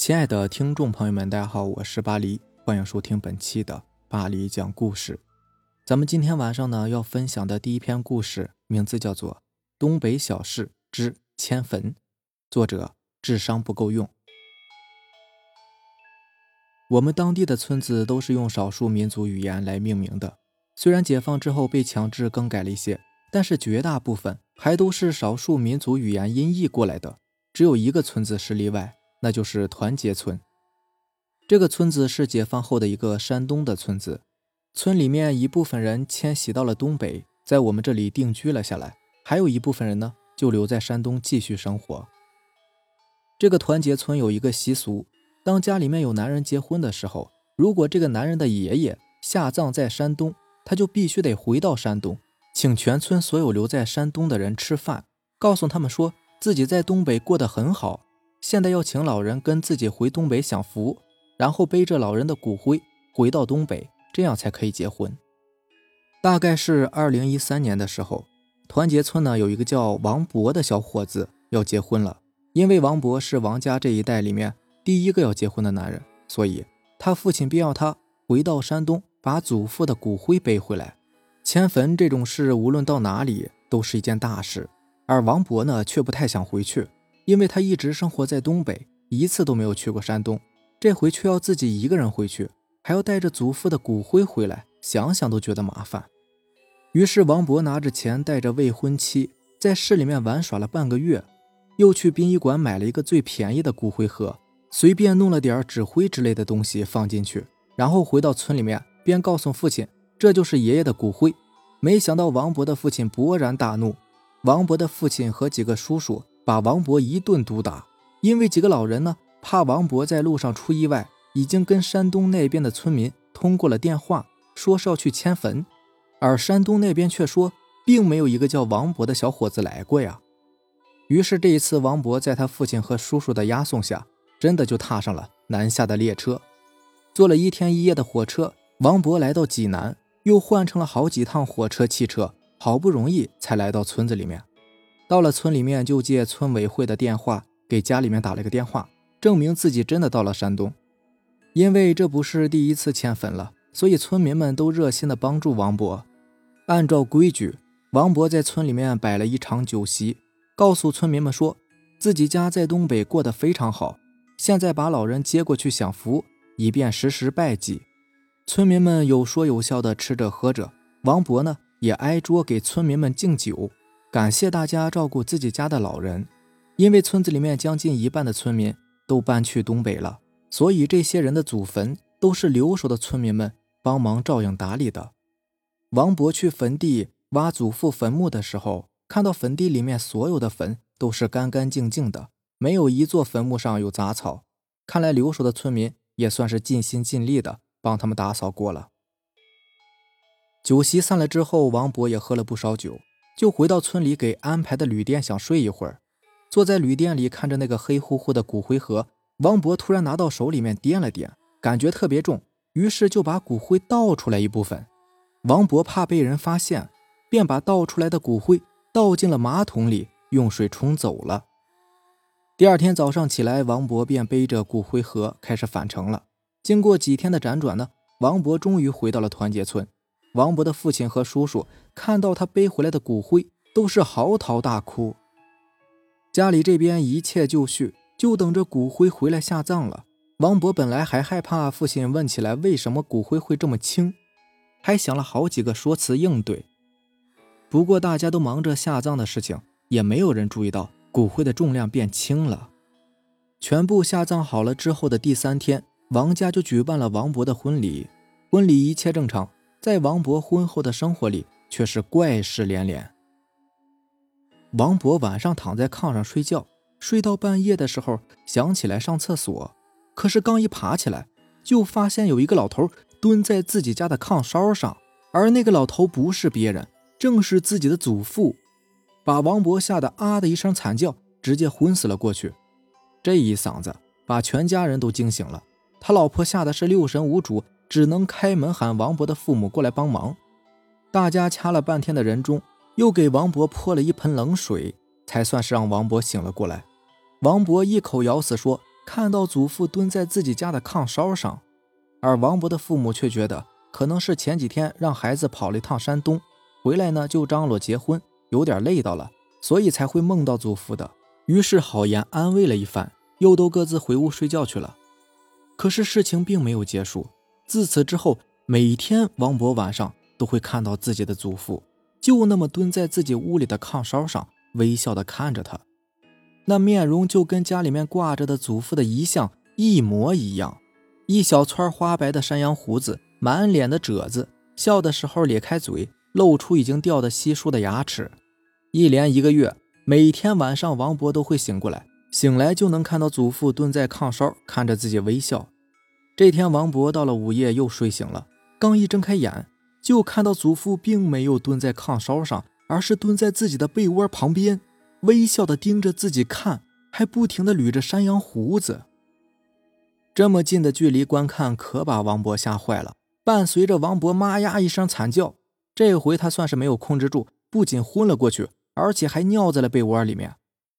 亲爱的听众朋友们，大家好，我是巴黎，欢迎收听本期的巴黎讲故事。咱们今天晚上呢要分享的第一篇故事，名字叫做《东北小事之迁坟》，作者智商不够用。我们当地的村子都是用少数民族语言来命名的，虽然解放之后被强制更改了一些，但是绝大部分还都是少数民族语言音译过来的，只有一个村子是例外。那就是团结村。这个村子是解放后的一个山东的村子，村里面一部分人迁徙到了东北，在我们这里定居了下来，还有一部分人呢就留在山东继续生活。这个团结村有一个习俗，当家里面有男人结婚的时候，如果这个男人的爷爷下葬在山东，他就必须得回到山东，请全村所有留在山东的人吃饭，告诉他们说自己在东北过得很好。现在要请老人跟自己回东北享福，然后背着老人的骨灰回到东北，这样才可以结婚。大概是二零一三年的时候，团结村呢有一个叫王博的小伙子要结婚了。因为王博是王家这一代里面第一个要结婚的男人，所以他父亲便要他回到山东，把祖父的骨灰背回来。迁坟这种事，无论到哪里都是一件大事，而王博呢却不太想回去。因为他一直生活在东北，一次都没有去过山东，这回却要自己一个人回去，还要带着祖父的骨灰回来，想想都觉得麻烦。于是王博拿着钱，带着未婚妻，在市里面玩耍了半个月，又去殡仪馆买了一个最便宜的骨灰盒，随便弄了点纸灰之类的东西放进去，然后回到村里面，便告诉父亲这就是爷爷的骨灰。没想到王博的父亲勃然大怒，王博的父亲和几个叔叔。把王博一顿毒打，因为几个老人呢怕王博在路上出意外，已经跟山东那边的村民通过了电话，说是要去迁坟，而山东那边却说并没有一个叫王博的小伙子来过呀。于是这一次，王博在他父亲和叔叔的押送下，真的就踏上了南下的列车，坐了一天一夜的火车，王博来到济南，又换乘了好几趟火车、汽车，好不容易才来到村子里面。到了村里面，就借村委会的电话给家里面打了个电话，证明自己真的到了山东。因为这不是第一次迁坟了，所以村民们都热心的帮助王博。按照规矩，王博在村里面摆了一场酒席，告诉村民们说自己家在东北过得非常好，现在把老人接过去享福，以便时时拜祭。村民们有说有笑的吃着喝着，王博呢也挨桌给村民们敬酒。感谢大家照顾自己家的老人，因为村子里面将近一半的村民都搬去东北了，所以这些人的祖坟都是留守的村民们帮忙照应打理的。王博去坟地挖祖父坟墓的时候，看到坟地里面所有的坟都是干干净净的，没有一座坟墓上有杂草。看来留守的村民也算是尽心尽力的帮他们打扫过了。酒席散了之后，王博也喝了不少酒。就回到村里给安排的旅店，想睡一会儿。坐在旅店里，看着那个黑乎乎的骨灰盒，王博突然拿到手里面掂了掂，感觉特别重，于是就把骨灰倒出来一部分。王博怕被人发现，便把倒出来的骨灰倒进了马桶里，用水冲走了。第二天早上起来，王博便背着骨灰盒开始返程了。经过几天的辗转呢，王博终于回到了团结村。王博的父亲和叔叔看到他背回来的骨灰，都是嚎啕大哭。家里这边一切就绪，就等着骨灰回来下葬了。王博本来还害怕父亲问起来为什么骨灰会这么轻，还想了好几个说辞应对。不过大家都忙着下葬的事情，也没有人注意到骨灰的重量变轻了。全部下葬好了之后的第三天，王家就举办了王博的婚礼。婚礼一切正常。在王博婚后的生活里，却是怪事连连。王博晚上躺在炕上睡觉，睡到半夜的时候想起来上厕所，可是刚一爬起来，就发现有一个老头蹲在自己家的炕梢上，而那个老头不是别人，正是自己的祖父，把王博吓得啊的一声惨叫，直接昏死了过去。这一嗓子把全家人都惊醒了，他老婆吓得是六神无主。只能开门喊王博的父母过来帮忙。大家掐了半天的人中，又给王博泼了一盆冷水，才算是让王博醒了过来。王博一口咬死说：“看到祖父蹲在自己家的炕梢上，而王博的父母却觉得可能是前几天让孩子跑了一趟山东，回来呢就张罗结婚，有点累到了，所以才会梦到祖父的。于是好言安慰了一番，又都各自回屋睡觉去了。可是事情并没有结束，自此之后，每天王博晚上都会看到自己的祖父，就那么蹲在自己屋里的炕梢上，微笑的看着他。那面容就跟家里面挂着的祖父的遗像一模一样，一小撮花白的山羊胡子，满脸的褶子，笑的时候咧开嘴，露出已经掉的稀疏的牙齿。一连一个月，每天晚上王博都会醒过来，醒来就能看到祖父蹲在炕梢看着自己微笑。这天，王博到了午夜又睡醒了，刚一睁开眼，就看到祖父并没有蹲在炕梢上，而是蹲在自己的被窝旁边。微笑的盯着自己看，还不停的捋着山羊胡子。这么近的距离观看，可把王博吓坏了。伴随着王博“妈呀”一声惨叫，这回他算是没有控制住，不仅昏了过去，而且还尿在了被窝里面。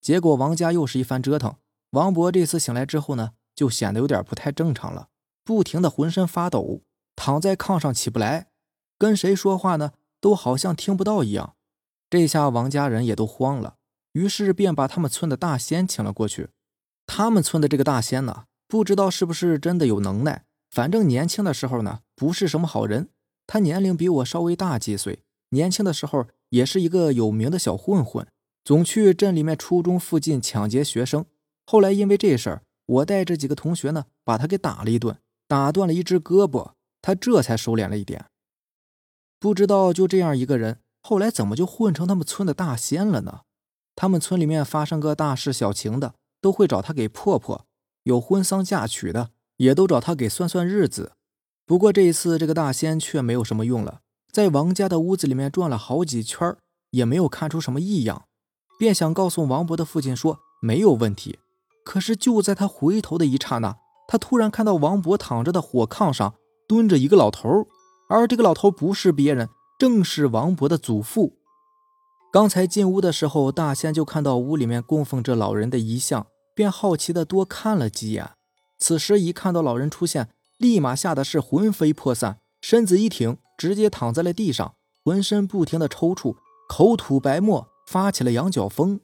结果王家又是一番折腾，王博这次醒来之后呢，就显得有点不太正常了，不停的浑身发抖，躺在炕上起不来，跟谁说话呢，都好像听不到一样。这下王家人也都慌了。于是便把他们村的大仙请了过去。他们村的这个大仙呢，不知道是不是真的有能耐，反正年轻的时候呢，不是什么好人。他年龄比我稍微大几岁，年轻的时候也是一个有名的小混混，总去镇里面初中附近抢劫学生。后来因为这事儿，我带着几个同学呢，把他给打了一顿，打断了一只胳膊，他这才收敛了一点。不知道就这样一个人，后来怎么就混成他们村的大仙了呢？他们村里面发生个大事小情的，都会找他给破破；有婚丧嫁娶的，也都找他给算算日子。不过这一次，这个大仙却没有什么用了，在王家的屋子里面转了好几圈，也没有看出什么异样，便想告诉王博的父亲说没有问题。可是就在他回头的一刹那，他突然看到王博躺着的火炕上蹲着一个老头，而这个老头不是别人，正是王博的祖父。刚才进屋的时候，大仙就看到屋里面供奉着老人的遗像，便好奇的多看了几眼。此时一看到老人出现，立马吓得是魂飞魄散，身子一挺，直接躺在了地上，浑身不停的抽搐，口吐白沫，发起了羊角风。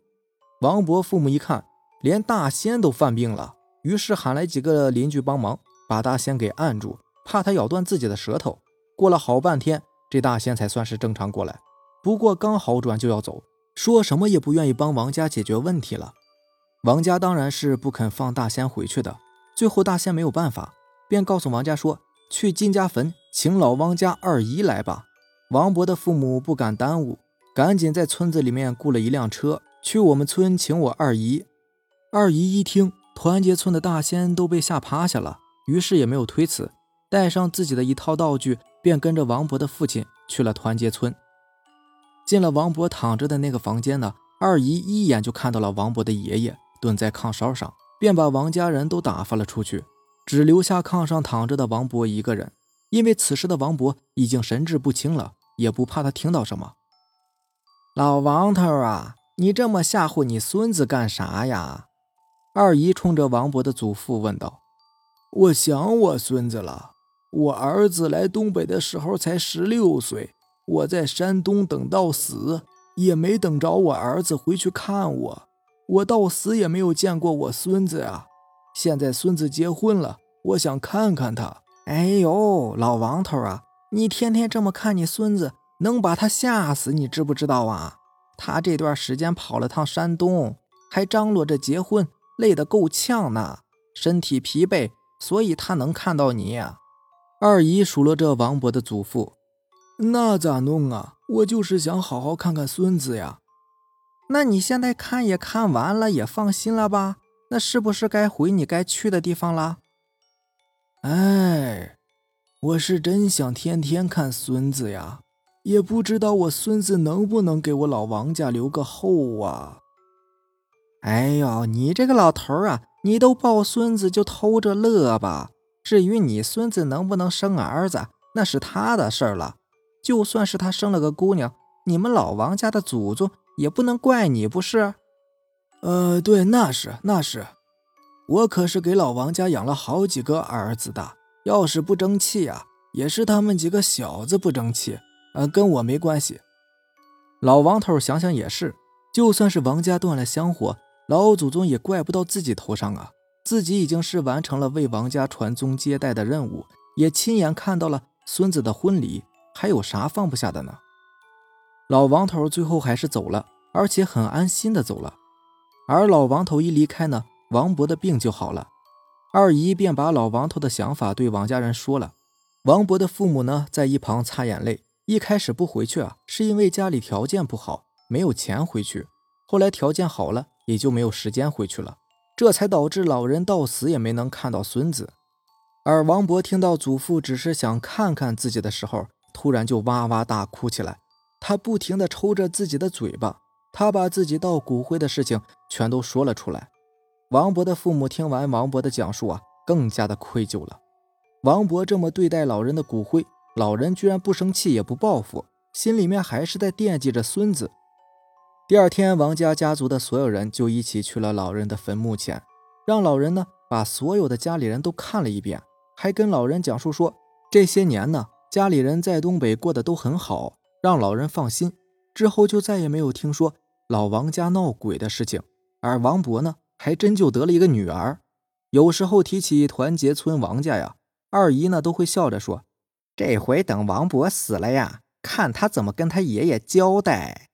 王博父母一看，连大仙都犯病了，于是喊来几个邻居帮忙，把大仙给按住，怕他咬断自己的舌头。过了好半天，这大仙才算是正常过来。不过刚好转就要走，说什么也不愿意帮王家解决问题了。王家当然是不肯放大仙回去的。最后大仙没有办法，便告诉王家说：“去金家坟请老王家二姨来吧。”王博的父母不敢耽误，赶紧在村子里面雇了一辆车，去我们村请我二姨。二姨一听团结村的大仙都被吓趴下了，于是也没有推辞，带上自己的一套道具，便跟着王博的父亲去了团结村。进了王博躺着的那个房间呢，二姨一眼就看到了王博的爷爷蹲在炕梢上，便把王家人都打发了出去，只留下炕上躺着的王博一个人。因为此时的王博已经神志不清了，也不怕他听到什么。老王头啊，你这么吓唬你孙子干啥呀？二姨冲着王博的祖父问道：“我想我孙子了，我儿子来东北的时候才十六岁。”我在山东等到死，也没等着我儿子回去看我。我到死也没有见过我孙子啊！现在孙子结婚了，我想看看他。哎呦，老王头啊，你天天这么看你孙子，能把他吓死，你知不知道啊？他这段时间跑了趟山东，还张罗着结婚，累得够呛呢，身体疲惫，所以他能看到你。二姨数落着王博的祖父。那咋弄啊？我就是想好好看看孙子呀。那你现在看也看完了，也放心了吧？那是不是该回你该去的地方了？哎，我是真想天天看孙子呀，也不知道我孙子能不能给我老王家留个后啊。哎呦，你这个老头啊，你都抱孙子就偷着乐吧。至于你孙子能不能生儿子，那是他的事儿了。就算是他生了个姑娘，你们老王家的祖宗也不能怪你，不是？呃，对，那是那是。我可是给老王家养了好几个儿子的，要是不争气啊，也是他们几个小子不争气，呃，跟我没关系。老王头想想也是，就算是王家断了香火，老祖宗也怪不到自己头上啊。自己已经是完成了为王家传宗接代的任务，也亲眼看到了孙子的婚礼，还有啥放不下的呢？老王头最后还是走了，而且很安心的走了。而老王头一离开呢？王博的病就好了，二姨便把老王头的想法对王家人说了。王博的父母呢，在一旁擦眼泪。一开始不回去啊，是因为家里条件不好，没有钱回去。后来条件好了，也就没有时间回去了，这才导致老人到死也没能看到孙子。而王博听到祖父只是想看看自己的时候，突然就哇哇大哭起来。他不停地抽着自己的嘴巴，他把自己盗骨灰的事情全都说了出来。王博的父母听完王博的讲述啊，更加的愧疚了。王博这么对待老人的骨灰，老人居然不生气也不报复，心里面还是在惦记着孙子。第二天，王家家族的所有人就一起去了老人的坟墓前，让老人呢把所有的家里人都看了一遍，还跟老人讲述说这些年呢家里人在东北过得都很好，让老人放心。之后就再也没有听说老王家闹鬼的事情，而王博呢？还真就得了一个女儿。有时候提起团结村王家呀，二姨呢都会笑着说：“这回等王博死了呀，看他怎么跟他爷爷交代。”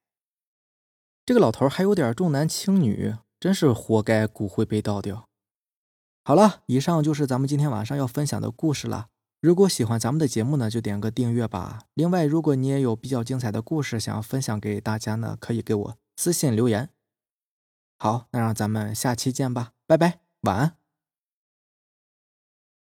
这个老头还有点重男轻女，真是活该骨灰被倒掉。好了，以上就是咱们今天晚上要分享的故事了。如果喜欢咱们的节目呢，就点个订阅吧。另外，如果你也有比较精彩的故事想要分享给大家呢，可以给我私信留言。好，那让咱们下期见吧，拜拜，晚安。